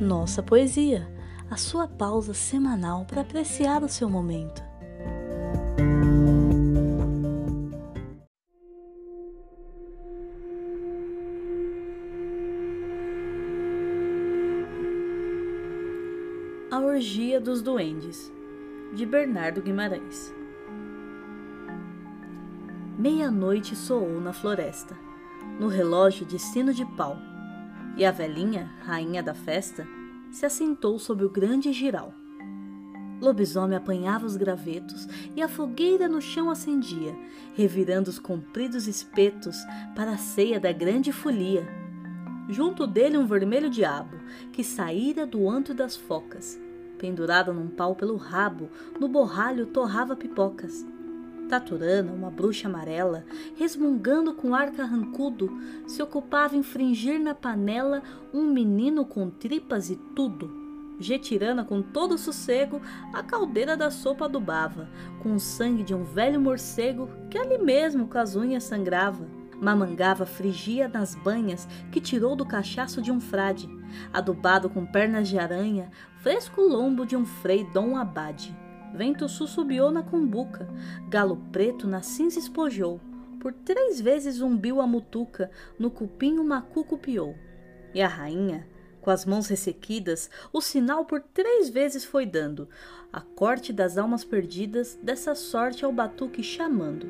Nossa Poesia, a sua pausa semanal para apreciar o seu momento. A Orgia dos Duendes, de Bernardo Guimarães. Meia-noite soou na floresta, no relógio de sino de pau, e a velhinha, rainha da festa, se assentou sob o grande giral. Lobisomem apanhava os gravetos e a fogueira no chão acendia, revirando os compridos espetos para a ceia da grande folia. Junto dele um vermelho diabo, que saíra do antro das focas. Pendurado num pau pelo rabo, no borralho torrava pipocas. Taturana, uma bruxa amarela, resmungando com ar carrancudo, se ocupava em fringir na panela um menino com tripas e tudo. Getirana, com todo sossego, a caldeira da sopa adubava, com o sangue de um velho morcego que ali mesmo com as unhas sangrava. Mamangava frigia nas banhas que tirou do cachaço de um frade, adubado com pernas de aranha, fresco lombo de um frei Dom Abade. Vento sussubiou na cumbuca, galo preto na cinza espojou, por três vezes zumbiu a mutuca, no cupim o macuco piou. E a rainha, com as mãos ressequidas, o sinal por três vezes foi dando, a corte das almas perdidas, dessa sorte ao batuque chamando.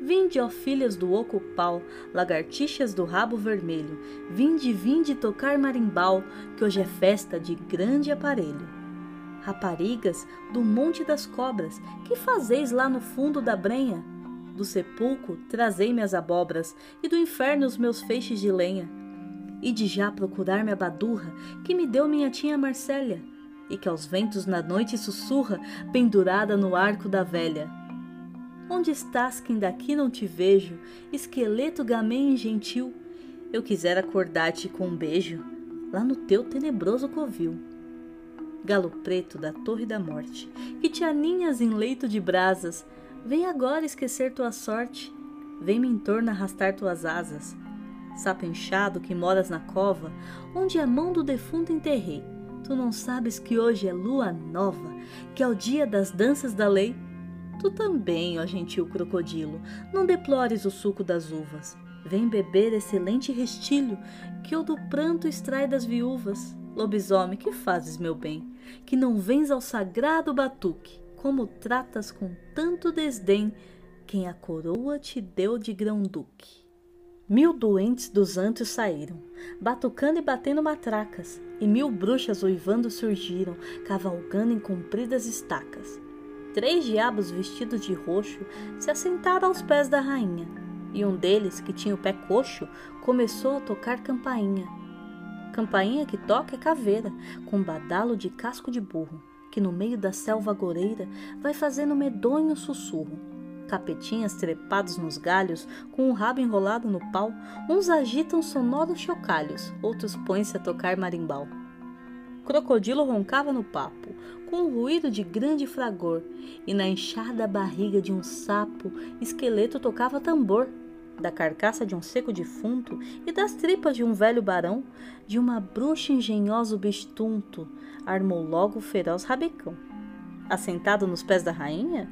Vinde, ó filhas do oco pau, lagartixas do rabo vermelho, vinde, vinde tocar marimbau, que hoje é festa de grande aparelho raparigas do Monte das Cobras, que fazeis lá no fundo da brenha? Do sepulcro trazei-me as abobras, e do inferno os meus feixes de lenha. E de já procurar-me a badurra, que me deu minha tia Marcélia, e que aos ventos na noite sussurra, pendurada no arco da velha. Onde estás que daqui não te vejo, esqueleto gamém e gentil? Eu quisera acordar-te com um beijo, lá no teu tenebroso covil galo preto da torre da morte, que te aninhas em leito de brasas, vem agora esquecer tua sorte, vem-me em torno arrastar tuas asas. Sapo inchado que moras na cova, onde a mão do defunto enterrei, tu não sabes que hoje é lua nova, que é o dia das danças da lei? Tu também, ó gentil crocodilo, não deplores o suco das uvas. Vem beber excelente restilho, que eu do pranto extrai das viúvas. Lobisomem, que fazes, meu bem? Que não vens ao sagrado batuque? Como tratas com tanto desdém quem a coroa te deu de grão-duque? Mil doentes dos antos saíram, batucando e batendo matracas, e mil bruxas uivando surgiram, cavalgando em compridas estacas. Três diabos vestidos de roxo se assentaram aos pés da rainha, e um deles, que tinha o pé coxo, começou a tocar campainha campainha que toca é caveira, com badalo de casco de burro, que no meio da selva goreira vai fazendo medonho sussurro. Capetinhas trepados nos galhos, com o rabo enrolado no pau, uns agitam sonoros chocalhos, outros põem-se a tocar marimbau. Crocodilo roncava no papo, com um ruído de grande fragor, e na inchada barriga de um sapo, esqueleto tocava tambor da carcaça de um seco defunto e das tripas de um velho barão, de uma bruxa engenhosa o bestunto, armou logo o feroz rabecão. Assentado nos pés da rainha,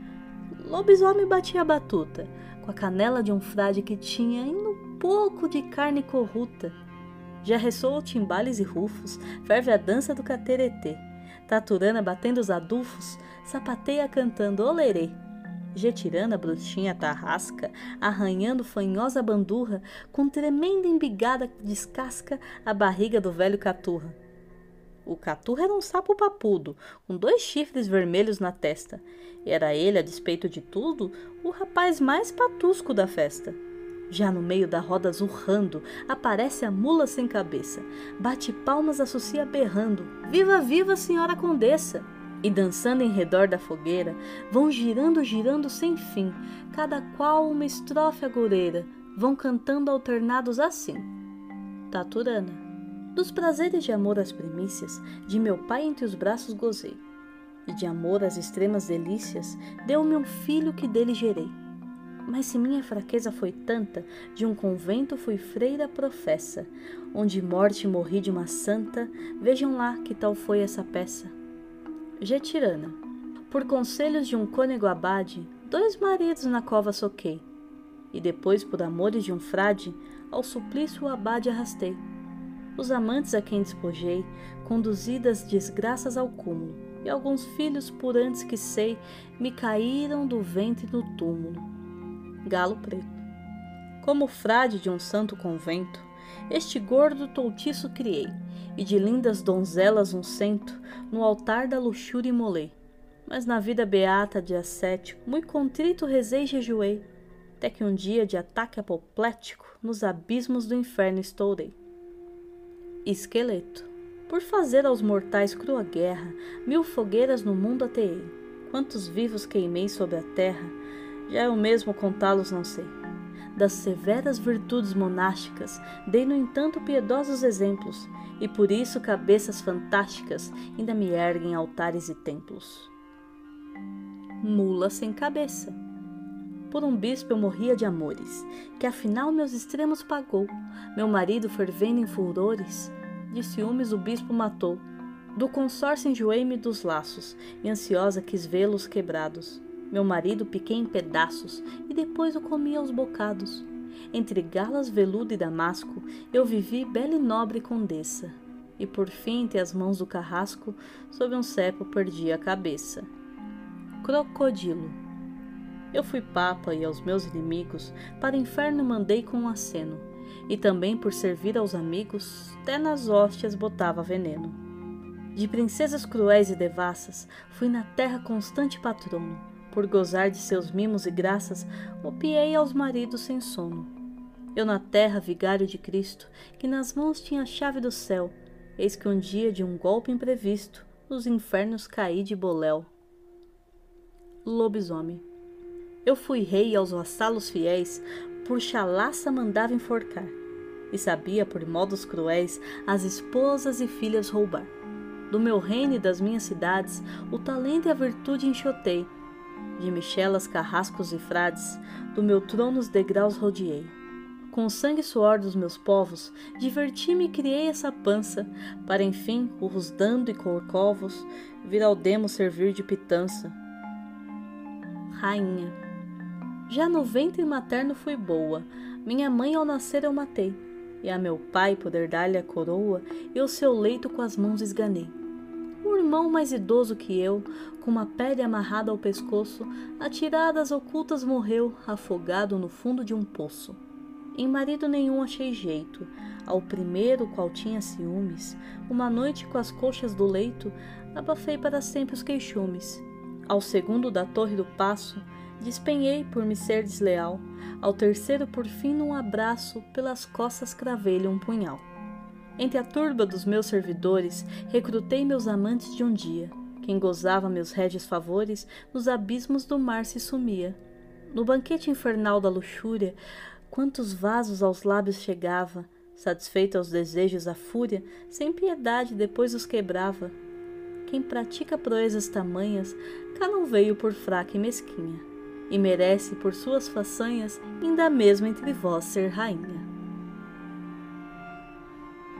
lobisomem batia a batuta, com a canela de um frade que tinha ainda um pouco de carne corruta. Já ressoam timbales e rufos, ferve a dança do cateretê. Taturana batendo os adufos, sapateia cantando olerê Getirana, bruxinha tarrasca, arranhando fanhosa bandurra, com tremenda embigada descasca a barriga do velho caturra. O caturra era um sapo papudo, com dois chifres vermelhos na testa. Era ele, a despeito de tudo, o rapaz mais patusco da festa. Já no meio da roda zurrando, aparece a mula sem cabeça. Bate palmas, associa berrando. Viva, viva, senhora condessa! E dançando em redor da fogueira, vão girando, girando sem fim, cada qual uma estrofe agoureira, vão cantando alternados assim. Taturana. Dos prazeres de amor às primícias, de meu pai entre os braços gozei, e de amor às extremas delícias, deu-me um filho que dele gerei. Mas se minha fraqueza foi tanta, de um convento fui freira professa, onde morte morri de uma santa, vejam lá que tal foi essa peça. Getirana. Por conselhos de um cônego abade, dois maridos na cova soquei, e depois, por amores de um frade, ao suplício o abade arrastei. Os amantes a quem despojei, conduzidas desgraças ao cúmulo, e alguns filhos, por antes que sei, me caíram do ventre no túmulo. Galo Preto. Como frade de um santo convento, este gordo toutiço criei, e de lindas donzelas um cento, no altar da luxúria imolei. Mas na vida beata de ascético, muito contrito rezei e jejuei, até que um dia de ataque apoplético, nos abismos do inferno estourei. Esqueleto. Por fazer aos mortais crua guerra, mil fogueiras no mundo ateei. Quantos vivos queimei sobre a terra, já eu mesmo contá-los não sei. Das severas virtudes monásticas, dei no entanto piedosos exemplos, e por isso cabeças fantásticas ainda me erguem altares e templos. Mula sem cabeça. Por um bispo eu morria de amores, que afinal meus extremos pagou. Meu marido fervendo em furores, de ciúmes o bispo matou. Do consórcio enjoei-me dos laços, e ansiosa quis vê-los quebrados. Meu marido piquei em pedaços, e depois o comi aos bocados. Entre galas veludo e damasco, eu vivi bela e nobre condessa. E por fim, entre as mãos do carrasco, sob um cepo perdi a cabeça. Crocodilo eu fui papa e aos meus inimigos para o inferno mandei com um aceno, e também por servir aos amigos, até nas hóstias botava veneno. De princesas cruéis e devassas, fui na terra constante patrono, por gozar de seus mimos e graças, opiei aos maridos sem sono. Eu na terra, vigário de Cristo, que nas mãos tinha a chave do céu, eis que um dia de um golpe imprevisto, nos infernos caí de boléu. Lobisomem eu fui rei aos vassalos fiéis, por chalaça mandava enforcar, e sabia por modos cruéis as esposas e filhas roubar. Do meu reino e das minhas cidades, o talento e a virtude enxotei, de michelas, carrascos e frades, do meu trono os degraus rodeei. Com o sangue e suor dos meus povos, diverti-me e criei essa pança, para enfim, urros dando e corcovos, vir ao demo servir de pitança. Rainha já no ventre materno fui boa, minha mãe ao nascer eu matei, e a meu pai poder dar-lhe a coroa, eu seu leito com as mãos esganei. O irmão mais idoso que eu, com uma pele amarrada ao pescoço, atiradas ocultas morreu, afogado no fundo de um poço. Em marido nenhum achei jeito, ao primeiro qual tinha ciúmes, uma noite com as coxas do leito, abafei para sempre os queixumes. Ao segundo da torre do passo, Despenhei por me ser desleal, ao terceiro por fim num abraço, pelas costas cravei-lhe um punhal. Entre a turba dos meus servidores, recrutei meus amantes de um dia. Quem gozava meus régios favores, nos abismos do mar se sumia. No banquete infernal da luxúria, quantos vasos aos lábios chegava, satisfeito aos desejos a fúria, sem piedade depois os quebrava. Quem pratica proezas tamanhas, cá não veio por fraca e mesquinha e merece por suas façanhas ainda mesmo entre vós ser rainha.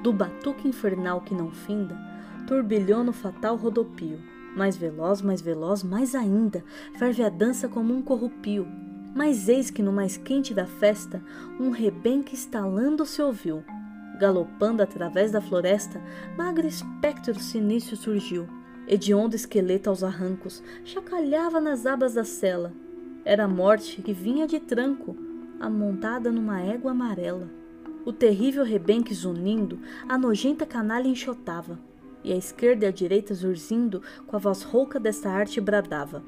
Do batuque infernal que não finda, turbilhou no fatal rodopio, mais veloz, mais veloz, mais ainda, ferve a dança como um corrupio. Mas eis que no mais quente da festa, um rebenque estalando se ouviu. Galopando através da floresta, magro espectro sinistro surgiu. Hediondo esqueleto aos arrancos, chacalhava nas abas da cela, era a morte que vinha de tranco, amontada numa égua amarela. O terrível rebenque zunindo, a nojenta canalha enxotava, e à esquerda e à direita zurzindo, com a voz rouca desta arte bradava.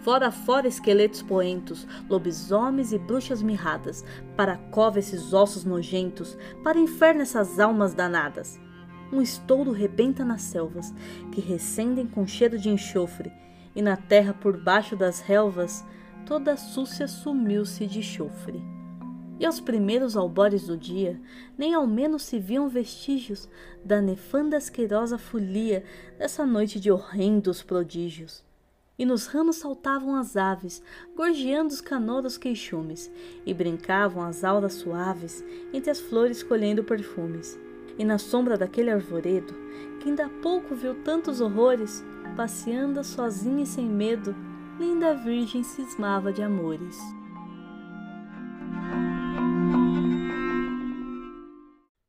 Fora fora esqueletos poentos, lobisomens e bruxas mirradas, para a cova esses ossos nojentos, para inferno essas almas danadas. Um estouro rebenta nas selvas, que recendem com cheiro de enxofre, e na terra por baixo das relvas toda a súcia sumiu-se de chofre. E aos primeiros albores do dia, nem ao menos se viam vestígios da nefanda asquerosa folia dessa noite de horrendos prodígios. e nos ramos saltavam as aves, gorjeando os canoros queixumes, e brincavam as auras suaves entre as flores colhendo perfumes. E na sombra daquele arvoredo, que ainda há pouco viu tantos horrores, passeando sozinha e sem medo, linda virgem cismava de amores.